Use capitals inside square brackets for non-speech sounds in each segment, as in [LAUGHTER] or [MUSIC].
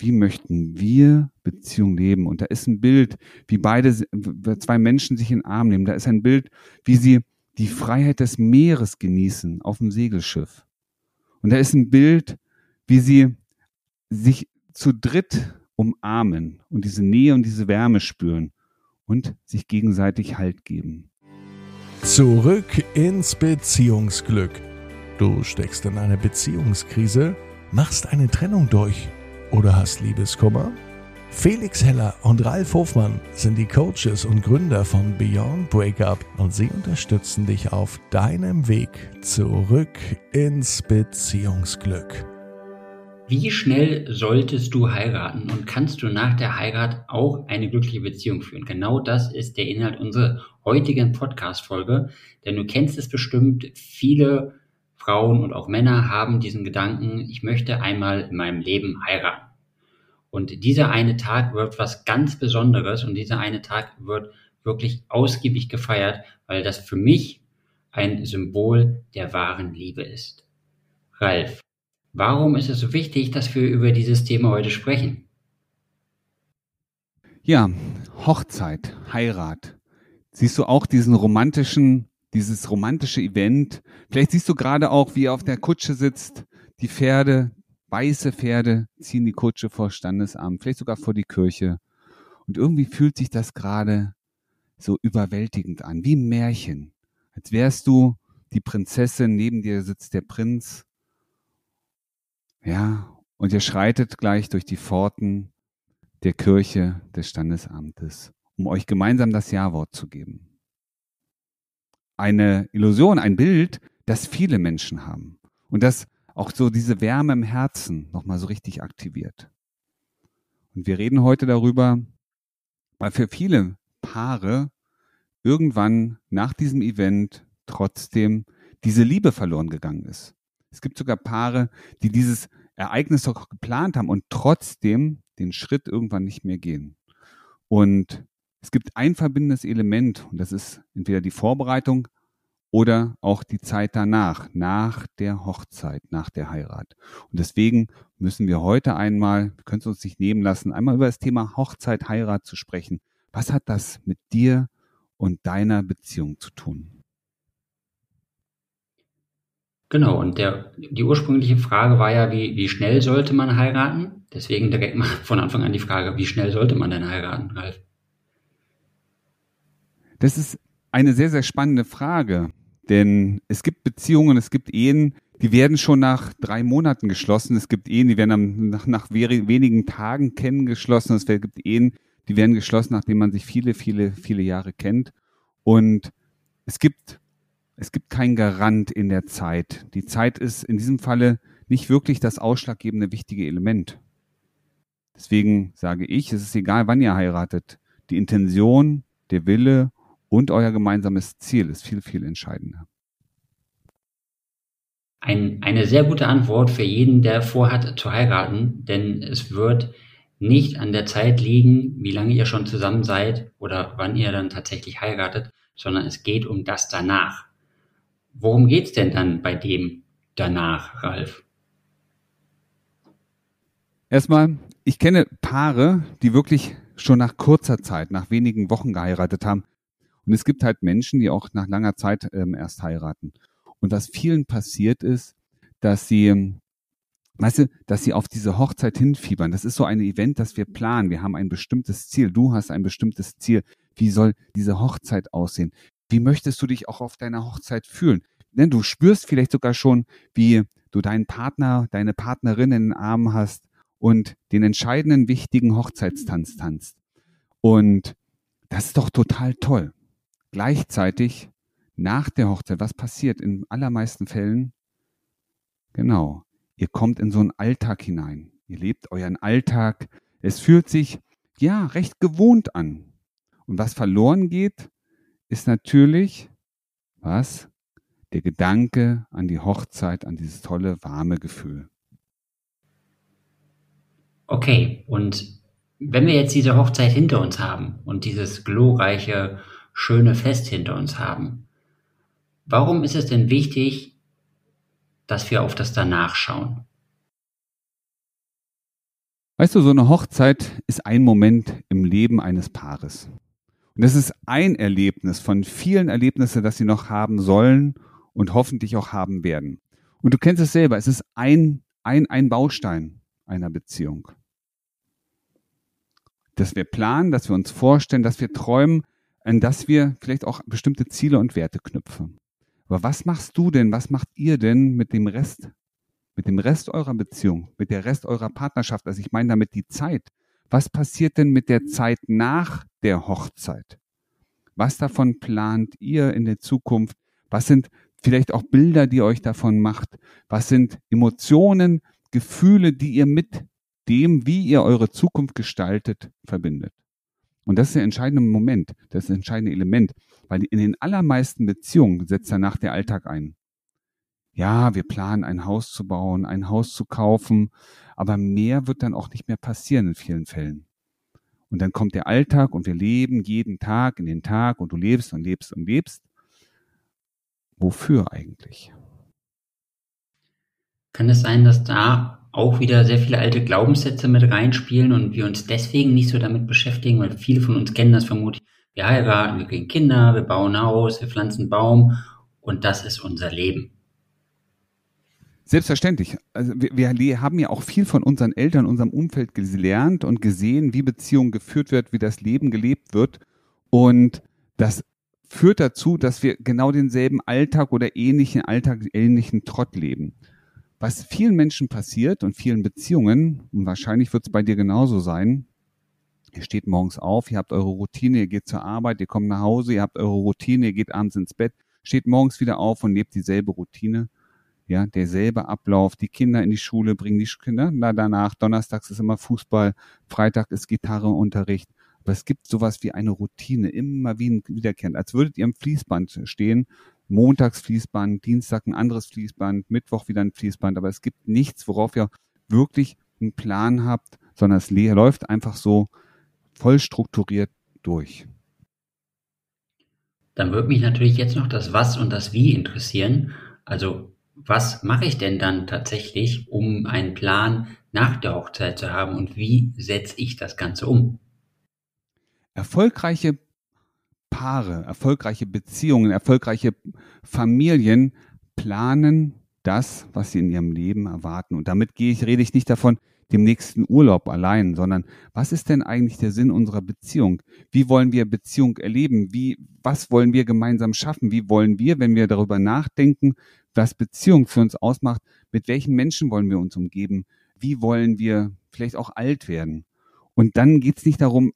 wie möchten wir Beziehung leben? Und da ist ein Bild, wie beide, zwei Menschen sich in den Arm nehmen. Da ist ein Bild, wie sie die Freiheit des Meeres genießen auf dem Segelschiff. Und da ist ein Bild, wie sie sich zu dritt umarmen und diese Nähe und diese Wärme spüren und sich gegenseitig Halt geben. Zurück ins Beziehungsglück. Du steckst in einer Beziehungskrise, machst eine Trennung durch oder hast Liebeskummer? Felix Heller und Ralf Hofmann sind die Coaches und Gründer von Beyond Breakup und sie unterstützen dich auf deinem Weg zurück ins Beziehungsglück. Wie schnell solltest du heiraten und kannst du nach der Heirat auch eine glückliche Beziehung führen? Genau das ist der Inhalt unserer heutigen Podcast-Folge, denn du kennst es bestimmt, viele Frauen und auch Männer haben diesen Gedanken, ich möchte einmal in meinem Leben heiraten. Und dieser eine Tag wird was ganz Besonderes und dieser eine Tag wird wirklich ausgiebig gefeiert, weil das für mich ein Symbol der wahren Liebe ist. Ralf, warum ist es so wichtig, dass wir über dieses Thema heute sprechen? Ja, Hochzeit, Heirat. Siehst du auch diesen romantischen, dieses romantische Event? Vielleicht siehst du gerade auch, wie er auf der Kutsche sitzt, die Pferde, Weiße Pferde ziehen die Kutsche vor Standesamt, vielleicht sogar vor die Kirche. Und irgendwie fühlt sich das gerade so überwältigend an, wie ein Märchen. Als wärst du die Prinzessin, neben dir sitzt der Prinz. Ja, und ihr schreitet gleich durch die Pforten der Kirche des Standesamtes, um euch gemeinsam das Ja-Wort zu geben. Eine Illusion, ein Bild, das viele Menschen haben. Und das auch so diese Wärme im Herzen nochmal so richtig aktiviert. Und wir reden heute darüber, weil für viele Paare irgendwann nach diesem Event trotzdem diese Liebe verloren gegangen ist. Es gibt sogar Paare, die dieses Ereignis doch geplant haben und trotzdem den Schritt irgendwann nicht mehr gehen. Und es gibt ein verbindendes Element und das ist entweder die Vorbereitung oder auch die Zeit danach, nach der Hochzeit, nach der Heirat. Und deswegen müssen wir heute einmal, wir können es uns nicht nehmen lassen, einmal über das Thema Hochzeit, Heirat zu sprechen. Was hat das mit dir und deiner Beziehung zu tun? Genau, und der, die ursprüngliche Frage war ja, wie, wie schnell sollte man heiraten? Deswegen direkt mal [LAUGHS] von Anfang an die Frage, wie schnell sollte man denn heiraten, Ralf? Das ist eine sehr, sehr spannende Frage. Denn es gibt Beziehungen, es gibt Ehen, die werden schon nach drei Monaten geschlossen. Es gibt Ehen, die werden nach, nach wenigen Tagen kennen geschlossen. Es gibt Ehen, die werden geschlossen, nachdem man sich viele, viele, viele Jahre kennt. Und es gibt, es gibt kein Garant in der Zeit. Die Zeit ist in diesem Falle nicht wirklich das ausschlaggebende wichtige Element. Deswegen sage ich, es ist egal, wann ihr heiratet. Die Intention, der Wille und euer gemeinsames Ziel ist viel, viel entscheidender. Ein, eine sehr gute Antwort für jeden, der vorhat zu heiraten, denn es wird nicht an der Zeit liegen, wie lange ihr schon zusammen seid oder wann ihr dann tatsächlich heiratet, sondern es geht um das danach. Worum geht's denn dann bei dem danach, Ralf? Erstmal, ich kenne Paare, die wirklich schon nach kurzer Zeit, nach wenigen Wochen geheiratet haben. Und es gibt halt Menschen, die auch nach langer Zeit ähm, erst heiraten. Und was vielen passiert ist, dass sie, ähm, weißt du, dass sie auf diese Hochzeit hinfiebern. Das ist so ein Event, das wir planen. Wir haben ein bestimmtes Ziel. Du hast ein bestimmtes Ziel. Wie soll diese Hochzeit aussehen? Wie möchtest du dich auch auf deiner Hochzeit fühlen? Denn du spürst vielleicht sogar schon, wie du deinen Partner, deine Partnerin in den Armen hast und den entscheidenden, wichtigen Hochzeitstanz tanzt. Und das ist doch total toll. Gleichzeitig nach der Hochzeit, was passiert in allermeisten Fällen? Genau, ihr kommt in so einen Alltag hinein. Ihr lebt euren Alltag. Es fühlt sich ja recht gewohnt an. Und was verloren geht, ist natürlich was? Der Gedanke an die Hochzeit, an dieses tolle, warme Gefühl. Okay, und wenn wir jetzt diese Hochzeit hinter uns haben und dieses glorreiche schöne Fest hinter uns haben. Warum ist es denn wichtig, dass wir auf das danach schauen? Weißt du, so eine Hochzeit ist ein Moment im Leben eines Paares. Und das ist ein Erlebnis von vielen Erlebnissen, das sie noch haben sollen und hoffentlich auch haben werden. Und du kennst es selber, es ist ein, ein, ein Baustein einer Beziehung. Dass wir planen, dass wir uns vorstellen, dass wir träumen, an dass wir vielleicht auch bestimmte Ziele und Werte knüpfen. Aber was machst du denn, was macht ihr denn mit dem Rest mit dem Rest eurer Beziehung, mit der Rest eurer Partnerschaft, also ich meine damit die Zeit. Was passiert denn mit der Zeit nach der Hochzeit? Was davon plant ihr in der Zukunft? Was sind vielleicht auch Bilder, die euch davon macht? Was sind Emotionen, Gefühle, die ihr mit dem, wie ihr eure Zukunft gestaltet, verbindet? Und das ist der entscheidende Moment, das entscheidende Element, weil in den allermeisten Beziehungen setzt danach der Alltag ein ja, wir planen ein Haus zu bauen, ein Haus zu kaufen, aber mehr wird dann auch nicht mehr passieren in vielen Fällen. Und dann kommt der Alltag und wir leben jeden Tag in den Tag und du lebst und lebst und lebst. Wofür eigentlich? Kann es sein, dass da auch wieder sehr viele alte Glaubenssätze mit reinspielen und wir uns deswegen nicht so damit beschäftigen, weil viele von uns kennen das vermutlich. Wir heiraten, wir kriegen Kinder, wir bauen ein Haus, wir pflanzen einen Baum und das ist unser Leben. Selbstverständlich. Also wir, wir haben ja auch viel von unseren Eltern, unserem Umfeld gelernt und gesehen, wie Beziehung geführt wird, wie das Leben gelebt wird. Und das führt dazu, dass wir genau denselben Alltag oder ähnlichen Alltag, ähnlichen Trott leben. Was vielen Menschen passiert und vielen Beziehungen, und wahrscheinlich wird es bei dir genauso sein, ihr steht morgens auf, ihr habt eure Routine, ihr geht zur Arbeit, ihr kommt nach Hause, ihr habt eure Routine, ihr geht abends ins Bett, steht morgens wieder auf und lebt dieselbe Routine. Ja, derselbe Ablauf, die Kinder in die Schule bringen, die Kinder na, danach, donnerstags ist immer Fußball, Freitag ist Gitarreunterricht. Aber es gibt sowas wie eine Routine, immer wie ein wiederkehrend, als würdet ihr am Fließband stehen, montags Fließband, Dienstag ein anderes Fließband, Mittwoch wieder ein Fließband, aber es gibt nichts, worauf ihr wirklich einen Plan habt, sondern es läuft einfach so voll strukturiert durch. Dann würde mich natürlich jetzt noch das Was und das Wie interessieren. Also was mache ich denn dann tatsächlich, um einen Plan nach der Hochzeit zu haben und wie setze ich das Ganze um? Erfolgreiche Paare, erfolgreiche Beziehungen, erfolgreiche Familien planen das, was sie in ihrem Leben erwarten. Und damit gehe ich, rede ich nicht davon, dem nächsten Urlaub allein, sondern was ist denn eigentlich der Sinn unserer Beziehung? Wie wollen wir Beziehung erleben? Wie, was wollen wir gemeinsam schaffen? Wie wollen wir, wenn wir darüber nachdenken, was Beziehung für uns ausmacht, mit welchen Menschen wollen wir uns umgeben? Wie wollen wir vielleicht auch alt werden? Und dann geht es nicht darum,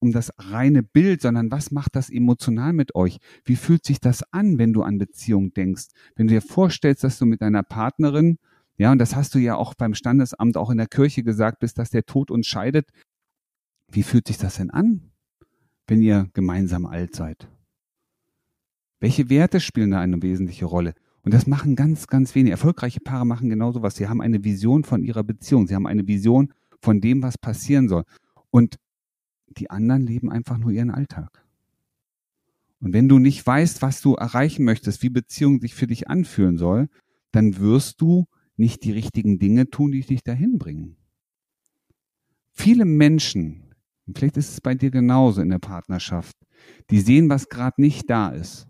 um das reine Bild, sondern was macht das emotional mit euch? Wie fühlt sich das an, wenn du an Beziehung denkst? Wenn du dir vorstellst, dass du mit deiner Partnerin ja, und das hast du ja auch beim Standesamt, auch in der Kirche gesagt, bis dass der Tod uns scheidet. Wie fühlt sich das denn an, wenn ihr gemeinsam alt seid? Welche Werte spielen da eine wesentliche Rolle? Und das machen ganz, ganz wenige. Erfolgreiche Paare machen genau sowas. Sie haben eine Vision von ihrer Beziehung. Sie haben eine Vision von dem, was passieren soll. Und die anderen leben einfach nur ihren Alltag. Und wenn du nicht weißt, was du erreichen möchtest, wie Beziehung sich für dich anfühlen soll, dann wirst du nicht die richtigen Dinge tun, die dich dahin bringen. Viele Menschen, und vielleicht ist es bei dir genauso in der Partnerschaft, die sehen, was gerade nicht da ist.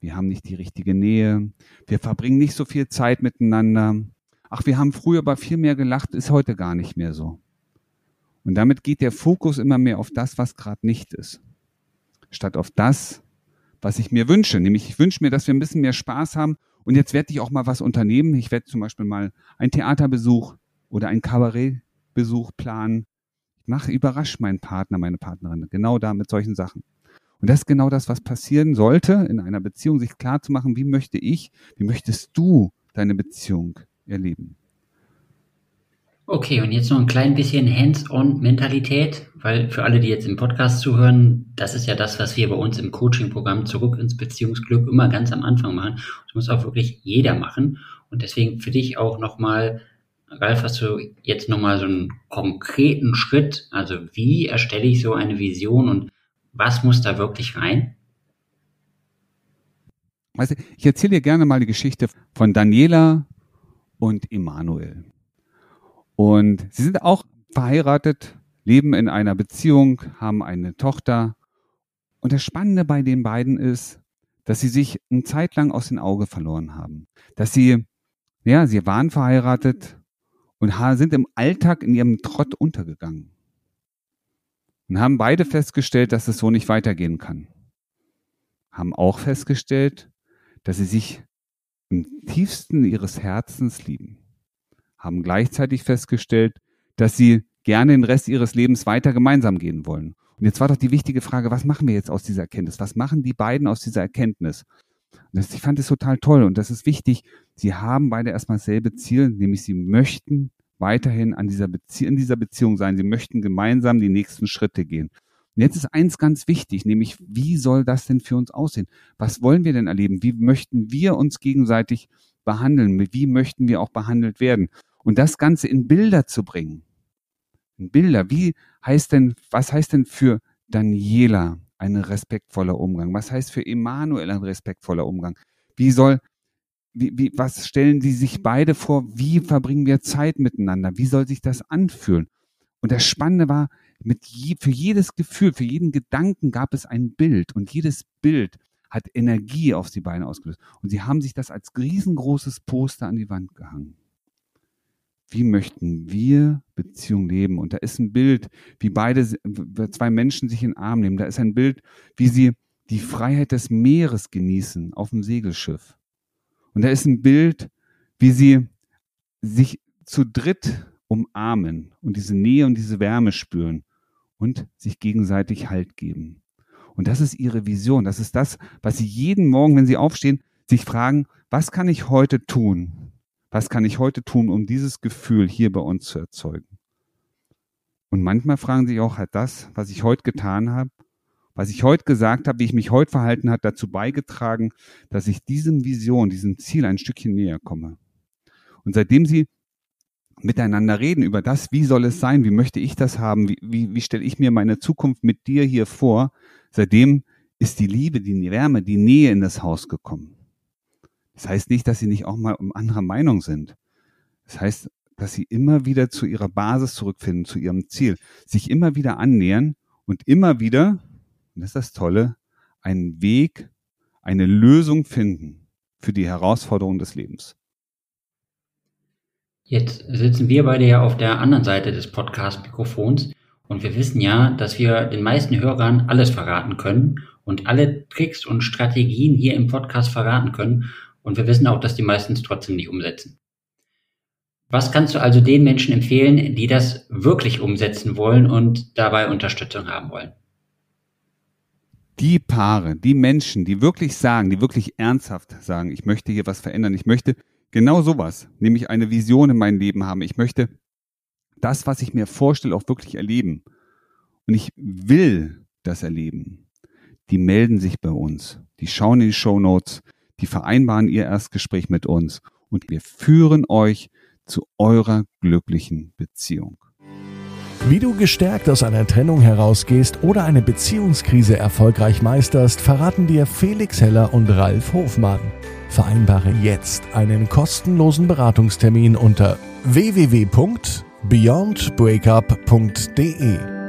Wir haben nicht die richtige Nähe, wir verbringen nicht so viel Zeit miteinander. Ach, wir haben früher aber viel mehr gelacht, ist heute gar nicht mehr so. Und damit geht der Fokus immer mehr auf das, was gerade nicht ist, statt auf das, was ich mir wünsche. Nämlich ich wünsche mir, dass wir ein bisschen mehr Spaß haben und jetzt werde ich auch mal was unternehmen. Ich werde zum Beispiel mal einen Theaterbesuch oder einen Kabarettbesuch planen. Ich mache, überrasch meinen Partner, meine Partnerin genau da mit solchen Sachen. Und das ist genau das, was passieren sollte in einer Beziehung, sich klar zu machen, wie möchte ich, wie möchtest du deine Beziehung erleben. Okay, und jetzt noch ein klein bisschen Hands-on-Mentalität, weil für alle, die jetzt im Podcast zuhören, das ist ja das, was wir bei uns im Coaching-Programm zurück ins Beziehungsglück immer ganz am Anfang machen. Das muss auch wirklich jeder machen. Und deswegen für dich auch nochmal, Ralf, hast du jetzt nochmal so einen konkreten Schritt? Also wie erstelle ich so eine Vision und was muss da wirklich rein? Also ich erzähle dir gerne mal die Geschichte von Daniela und Emanuel. Und sie sind auch verheiratet, leben in einer Beziehung, haben eine Tochter. Und das Spannende bei den beiden ist, dass sie sich eine Zeit lang aus den Augen verloren haben. Dass sie, ja, sie waren verheiratet und sind im Alltag in ihrem Trott untergegangen. Und haben beide festgestellt, dass es so nicht weitergehen kann. Haben auch festgestellt, dass sie sich im tiefsten ihres Herzens lieben. Haben gleichzeitig festgestellt, dass sie gerne den Rest ihres Lebens weiter gemeinsam gehen wollen. Und jetzt war doch die wichtige Frage, was machen wir jetzt aus dieser Erkenntnis? Was machen die beiden aus dieser Erkenntnis? Das, ich fand es total toll und das ist wichtig. Sie haben beide erstmal dasselbe Ziel, nämlich sie möchten weiterhin an dieser Bezie in dieser Beziehung sein. Sie möchten gemeinsam die nächsten Schritte gehen. Und jetzt ist eins ganz wichtig, nämlich wie soll das denn für uns aussehen? Was wollen wir denn erleben? Wie möchten wir uns gegenseitig behandeln? Wie möchten wir auch behandelt werden? Und das Ganze in Bilder zu bringen. In Bilder. Wie heißt denn, was heißt denn für Daniela ein respektvoller Umgang? Was heißt für Emanuel ein respektvoller Umgang? Wie soll, wie, wie, was stellen Sie sich beide vor? Wie verbringen wir Zeit miteinander? Wie soll sich das anfühlen? Und das Spannende war, mit je, für jedes Gefühl, für jeden Gedanken gab es ein Bild und jedes Bild hat Energie auf die Beine ausgelöst. Und sie haben sich das als riesengroßes Poster an die Wand gehangen wie möchten wir Beziehung leben? Und da ist ein Bild, wie beide, zwei Menschen sich in den Arm nehmen. Da ist ein Bild, wie sie die Freiheit des Meeres genießen auf dem Segelschiff. Und da ist ein Bild, wie sie sich zu dritt umarmen und diese Nähe und diese Wärme spüren und sich gegenseitig Halt geben. Und das ist ihre Vision. Das ist das, was sie jeden Morgen, wenn sie aufstehen, sich fragen, was kann ich heute tun, was kann ich heute tun, um dieses Gefühl hier bei uns zu erzeugen? Und manchmal fragen sich auch, hat das, was ich heute getan habe, was ich heute gesagt habe, wie ich mich heute verhalten habe, dazu beigetragen, dass ich diesem Vision, diesem Ziel ein Stückchen näher komme. Und seitdem sie miteinander reden über das, wie soll es sein, wie möchte ich das haben, wie, wie, wie stelle ich mir meine Zukunft mit dir hier vor, seitdem ist die Liebe, die Wärme, die Nähe in das Haus gekommen. Das heißt nicht, dass sie nicht auch mal um anderer Meinung sind. Das heißt, dass sie immer wieder zu ihrer Basis zurückfinden, zu ihrem Ziel, sich immer wieder annähern und immer wieder, und das ist das Tolle, einen Weg, eine Lösung finden für die Herausforderungen des Lebens. Jetzt sitzen wir beide ja auf der anderen Seite des Podcast-Mikrofons und wir wissen ja, dass wir den meisten Hörern alles verraten können und alle Tricks und Strategien hier im Podcast verraten können. Und wir wissen auch, dass die meisten es trotzdem nicht umsetzen. Was kannst du also den Menschen empfehlen, die das wirklich umsetzen wollen und dabei Unterstützung haben wollen? Die Paare, die Menschen, die wirklich sagen, die wirklich ernsthaft sagen, ich möchte hier was verändern, ich möchte genau sowas, nämlich eine Vision in meinem Leben haben, ich möchte das, was ich mir vorstelle, auch wirklich erleben. Und ich will das erleben. Die melden sich bei uns. Die schauen in die Show Notes die vereinbaren ihr Erstgespräch mit uns und wir führen euch zu eurer glücklichen Beziehung. Wie du gestärkt aus einer Trennung herausgehst oder eine Beziehungskrise erfolgreich meisterst, verraten dir Felix Heller und Ralf Hofmann. Vereinbare jetzt einen kostenlosen Beratungstermin unter www.beyondbreakup.de.